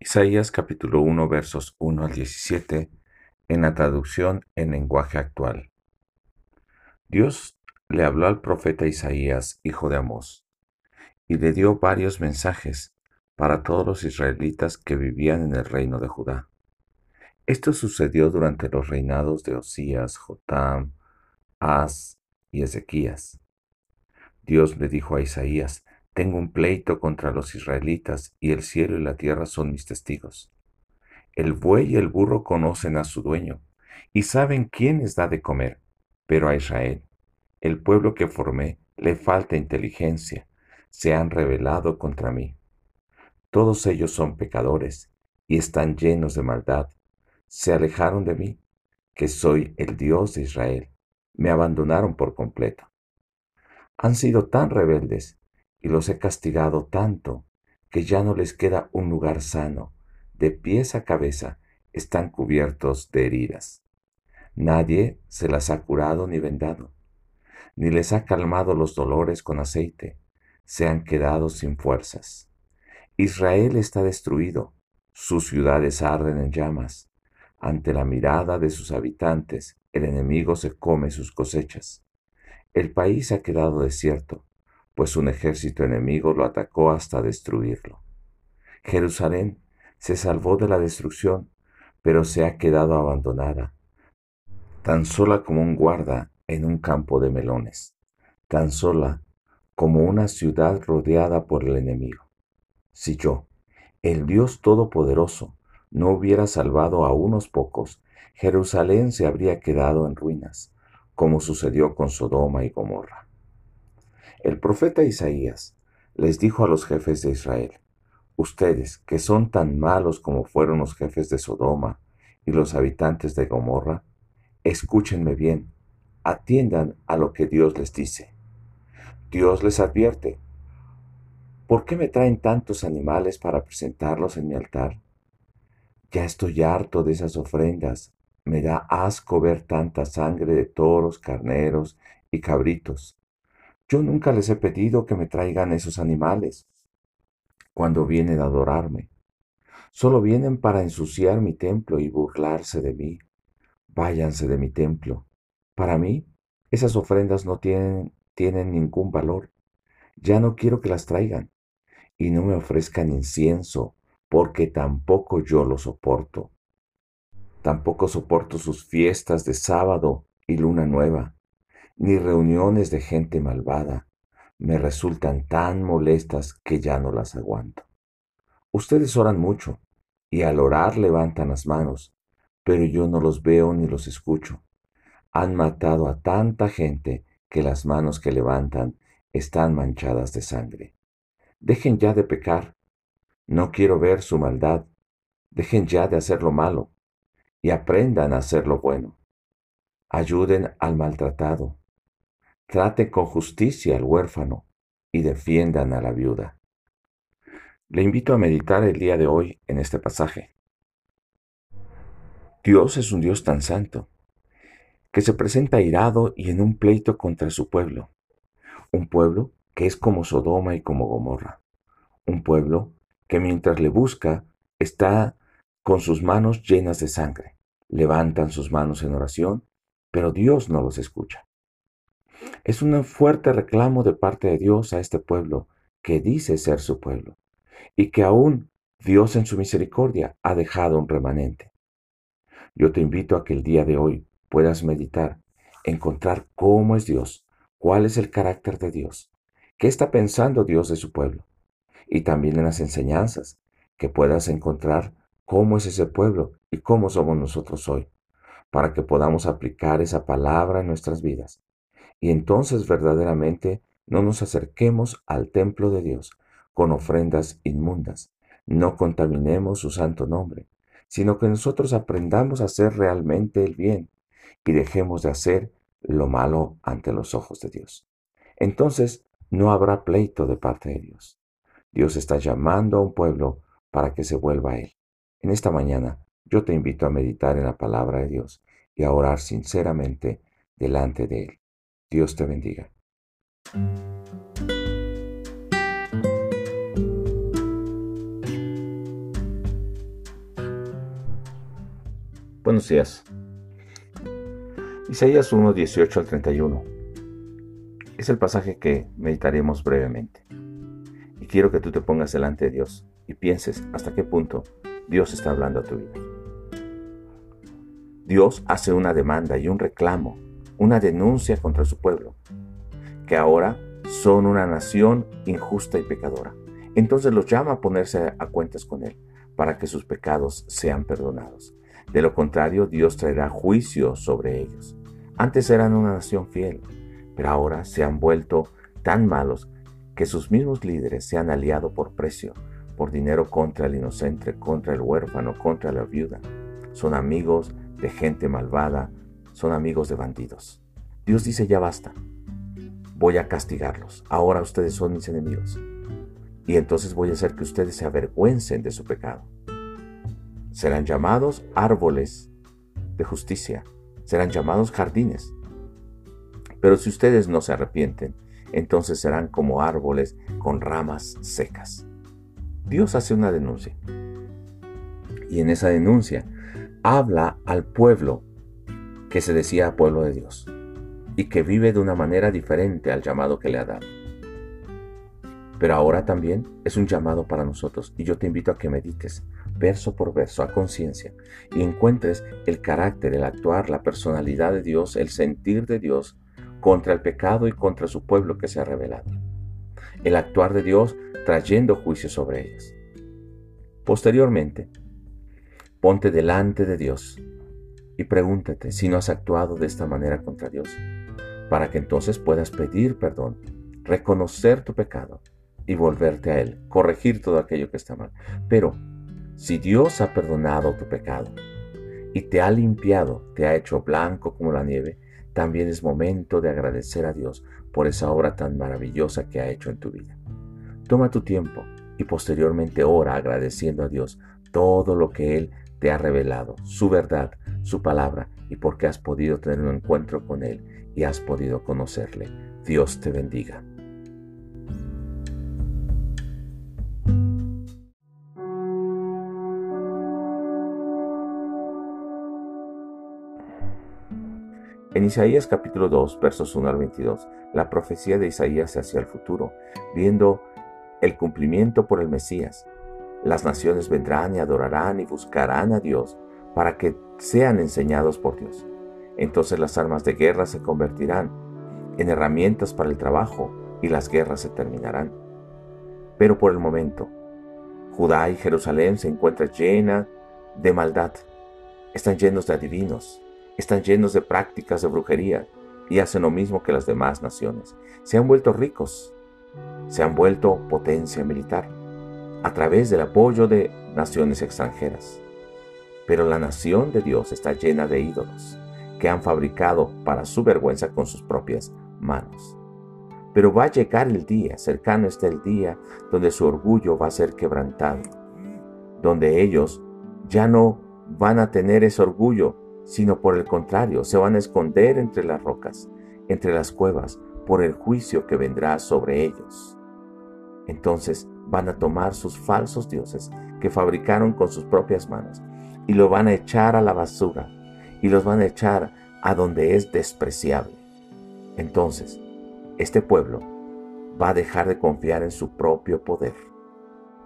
Isaías capítulo 1 versos 1 al 17 en la traducción en lenguaje actual. Dios le habló al profeta Isaías, hijo de Amós, y le dio varios mensajes para todos los israelitas que vivían en el reino de Judá. Esto sucedió durante los reinados de Osías, Jotam, As y Ezequías. Dios le dijo a Isaías, tengo un pleito contra los israelitas, y el cielo y la tierra son mis testigos. El buey y el burro conocen a su dueño, y saben quién les da de comer, pero a Israel, el pueblo que formé, le falta inteligencia, se han rebelado contra mí. Todos ellos son pecadores, y están llenos de maldad. Se alejaron de mí, que soy el Dios de Israel. Me abandonaron por completo. Han sido tan rebeldes y los he castigado tanto que ya no les queda un lugar sano. De pies a cabeza están cubiertos de heridas. Nadie se las ha curado ni vendado, ni les ha calmado los dolores con aceite. Se han quedado sin fuerzas. Israel está destruido, sus ciudades arden en llamas. Ante la mirada de sus habitantes, el enemigo se come sus cosechas. El país ha quedado desierto, pues un ejército enemigo lo atacó hasta destruirlo. Jerusalén se salvó de la destrucción, pero se ha quedado abandonada, tan sola como un guarda en un campo de melones, tan sola como una ciudad rodeada por el enemigo. Si yo, el Dios Todopoderoso, no hubiera salvado a unos pocos, Jerusalén se habría quedado en ruinas, como sucedió con Sodoma y Gomorra. El profeta Isaías les dijo a los jefes de Israel, Ustedes, que son tan malos como fueron los jefes de Sodoma y los habitantes de Gomorra, escúchenme bien, atiendan a lo que Dios les dice. Dios les advierte, ¿por qué me traen tantos animales para presentarlos en mi altar? Ya estoy harto de esas ofrendas, me da asco ver tanta sangre de toros, carneros y cabritos. Yo nunca les he pedido que me traigan esos animales cuando vienen a adorarme. Solo vienen para ensuciar mi templo y burlarse de mí. Váyanse de mi templo. Para mí, esas ofrendas no tienen, tienen ningún valor. Ya no quiero que las traigan. Y no me ofrezcan incienso, porque tampoco yo lo soporto. Tampoco soporto sus fiestas de sábado y luna nueva ni reuniones de gente malvada me resultan tan molestas que ya no las aguanto. Ustedes oran mucho y al orar levantan las manos, pero yo no los veo ni los escucho. Han matado a tanta gente que las manos que levantan están manchadas de sangre. Dejen ya de pecar. No quiero ver su maldad. Dejen ya de hacer lo malo y aprendan a hacer lo bueno. Ayuden al maltratado Traten con justicia al huérfano y defiendan a la viuda. Le invito a meditar el día de hoy en este pasaje. Dios es un Dios tan santo, que se presenta irado y en un pleito contra su pueblo, un pueblo que es como Sodoma y como Gomorra, un pueblo que mientras le busca está con sus manos llenas de sangre, levantan sus manos en oración, pero Dios no los escucha. Es un fuerte reclamo de parte de Dios a este pueblo que dice ser su pueblo y que aún Dios en su misericordia ha dejado un remanente. Yo te invito a que el día de hoy puedas meditar, encontrar cómo es Dios, cuál es el carácter de Dios, qué está pensando Dios de su pueblo, y también en las enseñanzas, que puedas encontrar cómo es ese pueblo y cómo somos nosotros hoy, para que podamos aplicar esa palabra en nuestras vidas y entonces verdaderamente no nos acerquemos al templo de Dios con ofrendas inmundas, no contaminemos su santo nombre, sino que nosotros aprendamos a hacer realmente el bien y dejemos de hacer lo malo ante los ojos de Dios. Entonces no habrá pleito de parte de Dios. Dios está llamando a un pueblo para que se vuelva a Él. En esta mañana yo te invito a meditar en la palabra de Dios y a orar sinceramente delante de Él. Dios te bendiga. Buenos días. Isaías 1, 18 al 31. Es el pasaje que meditaremos brevemente. Y quiero que tú te pongas delante de Dios y pienses hasta qué punto Dios está hablando a tu vida. Dios hace una demanda y un reclamo, una denuncia contra su pueblo, que ahora son una nación injusta y pecadora. Entonces los llama a ponerse a cuentas con Él, para que sus pecados sean perdonados. De lo contrario, Dios traerá juicio sobre ellos. Antes eran una nación fiel, pero ahora se han vuelto tan malos que sus mismos líderes se han aliado por precio, por dinero contra el inocente, contra el huérfano, contra la viuda. Son amigos de gente malvada, son amigos de bandidos. Dios dice ya basta, voy a castigarlos, ahora ustedes son mis enemigos. Y entonces voy a hacer que ustedes se avergüencen de su pecado serán llamados árboles de justicia, serán llamados jardines. Pero si ustedes no se arrepienten, entonces serán como árboles con ramas secas. Dios hace una denuncia. Y en esa denuncia habla al pueblo que se decía pueblo de Dios y que vive de una manera diferente al llamado que le ha dado. Pero ahora también es un llamado para nosotros y yo te invito a que medites verso por verso a conciencia y encuentres el carácter, el actuar, la personalidad de Dios, el sentir de Dios contra el pecado y contra su pueblo que se ha revelado. El actuar de Dios trayendo juicio sobre ellos. Posteriormente, ponte delante de Dios y pregúntate si no has actuado de esta manera contra Dios, para que entonces puedas pedir perdón, reconocer tu pecado y volverte a Él, corregir todo aquello que está mal. Pero si Dios ha perdonado tu pecado y te ha limpiado, te ha hecho blanco como la nieve, también es momento de agradecer a Dios por esa obra tan maravillosa que ha hecho en tu vida. Toma tu tiempo y posteriormente ora agradeciendo a Dios todo lo que Él te ha revelado, su verdad, su palabra y porque has podido tener un encuentro con Él y has podido conocerle. Dios te bendiga. En Isaías capítulo 2, versos 1 al 22, la profecía de Isaías hacia el futuro, viendo el cumplimiento por el Mesías. Las naciones vendrán y adorarán y buscarán a Dios para que sean enseñados por Dios. Entonces las armas de guerra se convertirán en herramientas para el trabajo y las guerras se terminarán. Pero por el momento, Judá y Jerusalén se encuentran llenas de maldad. Están llenos de adivinos, están llenos de prácticas de brujería y hacen lo mismo que las demás naciones. Se han vuelto ricos, se han vuelto potencia militar a través del apoyo de naciones extranjeras. Pero la nación de Dios está llena de ídolos que han fabricado para su vergüenza con sus propias manos. Pero va a llegar el día, cercano está el día, donde su orgullo va a ser quebrantado, donde ellos ya no van a tener ese orgullo sino por el contrario, se van a esconder entre las rocas, entre las cuevas, por el juicio que vendrá sobre ellos. Entonces van a tomar sus falsos dioses que fabricaron con sus propias manos y lo van a echar a la basura y los van a echar a donde es despreciable. Entonces, este pueblo va a dejar de confiar en su propio poder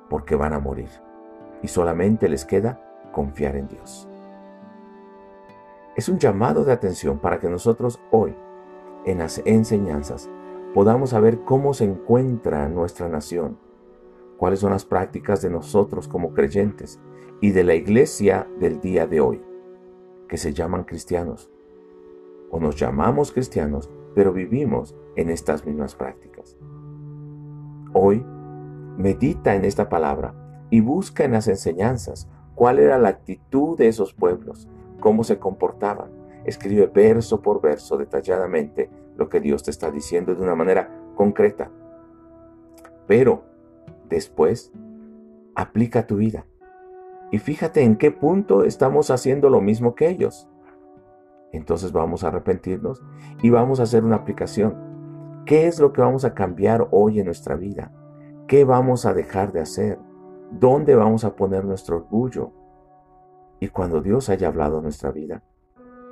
porque van a morir y solamente les queda confiar en Dios es un llamado de atención para que nosotros hoy, en las enseñanzas, podamos saber cómo se encuentra nuestra nación, cuáles son las prácticas de nosotros como creyentes y de la iglesia del día de hoy, que se llaman cristianos, o nos llamamos cristianos, pero vivimos en estas mismas prácticas. Hoy, medita en esta palabra y busca en las enseñanzas cuál era la actitud de esos pueblos, cómo se comportaban. Escribe verso por verso detalladamente lo que Dios te está diciendo de una manera concreta. Pero después, aplica tu vida. Y fíjate en qué punto estamos haciendo lo mismo que ellos. Entonces vamos a arrepentirnos y vamos a hacer una aplicación. ¿Qué es lo que vamos a cambiar hoy en nuestra vida? ¿Qué vamos a dejar de hacer? ¿Dónde vamos a poner nuestro orgullo? Y cuando Dios haya hablado nuestra vida,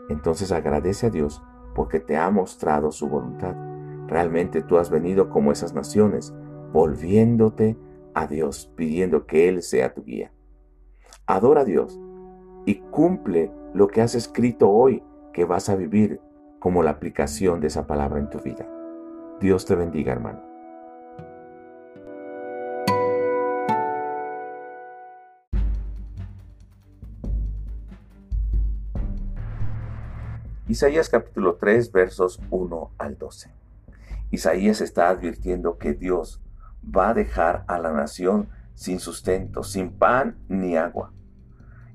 entonces agradece a Dios porque te ha mostrado su voluntad. Realmente tú has venido como esas naciones, volviéndote a Dios, pidiendo que Él sea tu guía. Adora a Dios y cumple lo que has escrito hoy que vas a vivir como la aplicación de esa palabra en tu vida. Dios te bendiga, hermano. Isaías capítulo 3 versos 1 al 12. Isaías está advirtiendo que Dios va a dejar a la nación sin sustento, sin pan ni agua.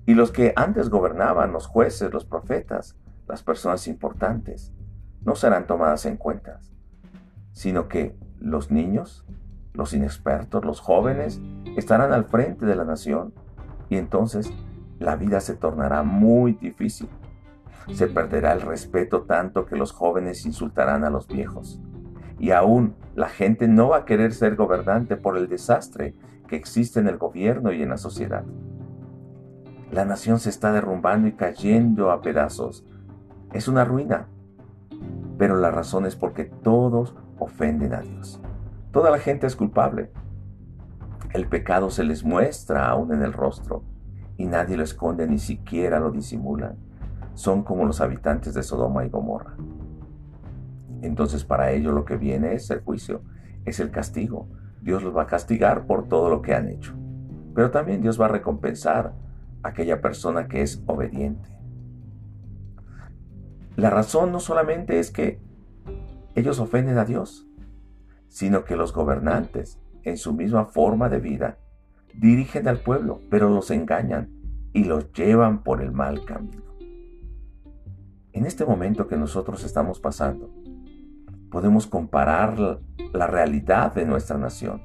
Y los que antes gobernaban, los jueces, los profetas, las personas importantes, no serán tomadas en cuenta, sino que los niños, los inexpertos, los jóvenes, estarán al frente de la nación y entonces la vida se tornará muy difícil. Se perderá el respeto tanto que los jóvenes insultarán a los viejos. Y aún la gente no va a querer ser gobernante por el desastre que existe en el gobierno y en la sociedad. La nación se está derrumbando y cayendo a pedazos. Es una ruina. Pero la razón es porque todos ofenden a Dios. Toda la gente es culpable. El pecado se les muestra aún en el rostro y nadie lo esconde ni siquiera lo disimula. Son como los habitantes de Sodoma y Gomorra. Entonces para ellos lo que viene es el juicio, es el castigo. Dios los va a castigar por todo lo que han hecho. Pero también Dios va a recompensar a aquella persona que es obediente. La razón no solamente es que ellos ofenden a Dios, sino que los gobernantes, en su misma forma de vida, dirigen al pueblo, pero los engañan y los llevan por el mal camino. En este momento que nosotros estamos pasando, podemos comparar la realidad de nuestra nación,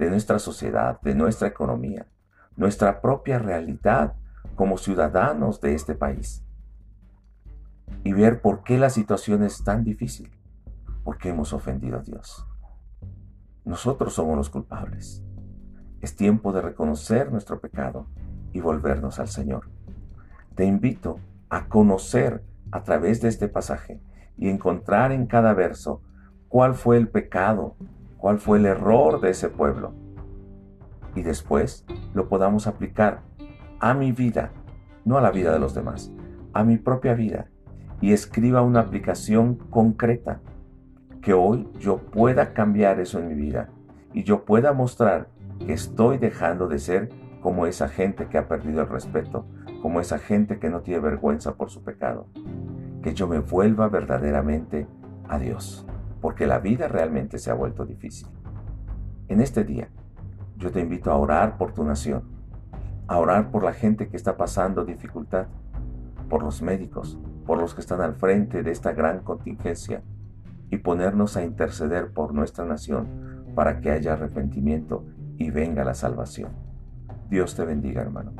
de nuestra sociedad, de nuestra economía, nuestra propia realidad como ciudadanos de este país y ver por qué la situación es tan difícil, porque hemos ofendido a Dios. Nosotros somos los culpables. Es tiempo de reconocer nuestro pecado y volvernos al Señor. Te invito a conocer a través de este pasaje y encontrar en cada verso cuál fue el pecado, cuál fue el error de ese pueblo. Y después lo podamos aplicar a mi vida, no a la vida de los demás, a mi propia vida. Y escriba una aplicación concreta que hoy yo pueda cambiar eso en mi vida y yo pueda mostrar que estoy dejando de ser como esa gente que ha perdido el respeto, como esa gente que no tiene vergüenza por su pecado. Que yo me vuelva verdaderamente a Dios porque la vida realmente se ha vuelto difícil. En este día, yo te invito a orar por tu nación, a orar por la gente que está pasando dificultad, por los médicos, por los que están al frente de esta gran contingencia, y ponernos a interceder por nuestra nación para que haya arrepentimiento y venga la salvación. Dios te bendiga, hermano.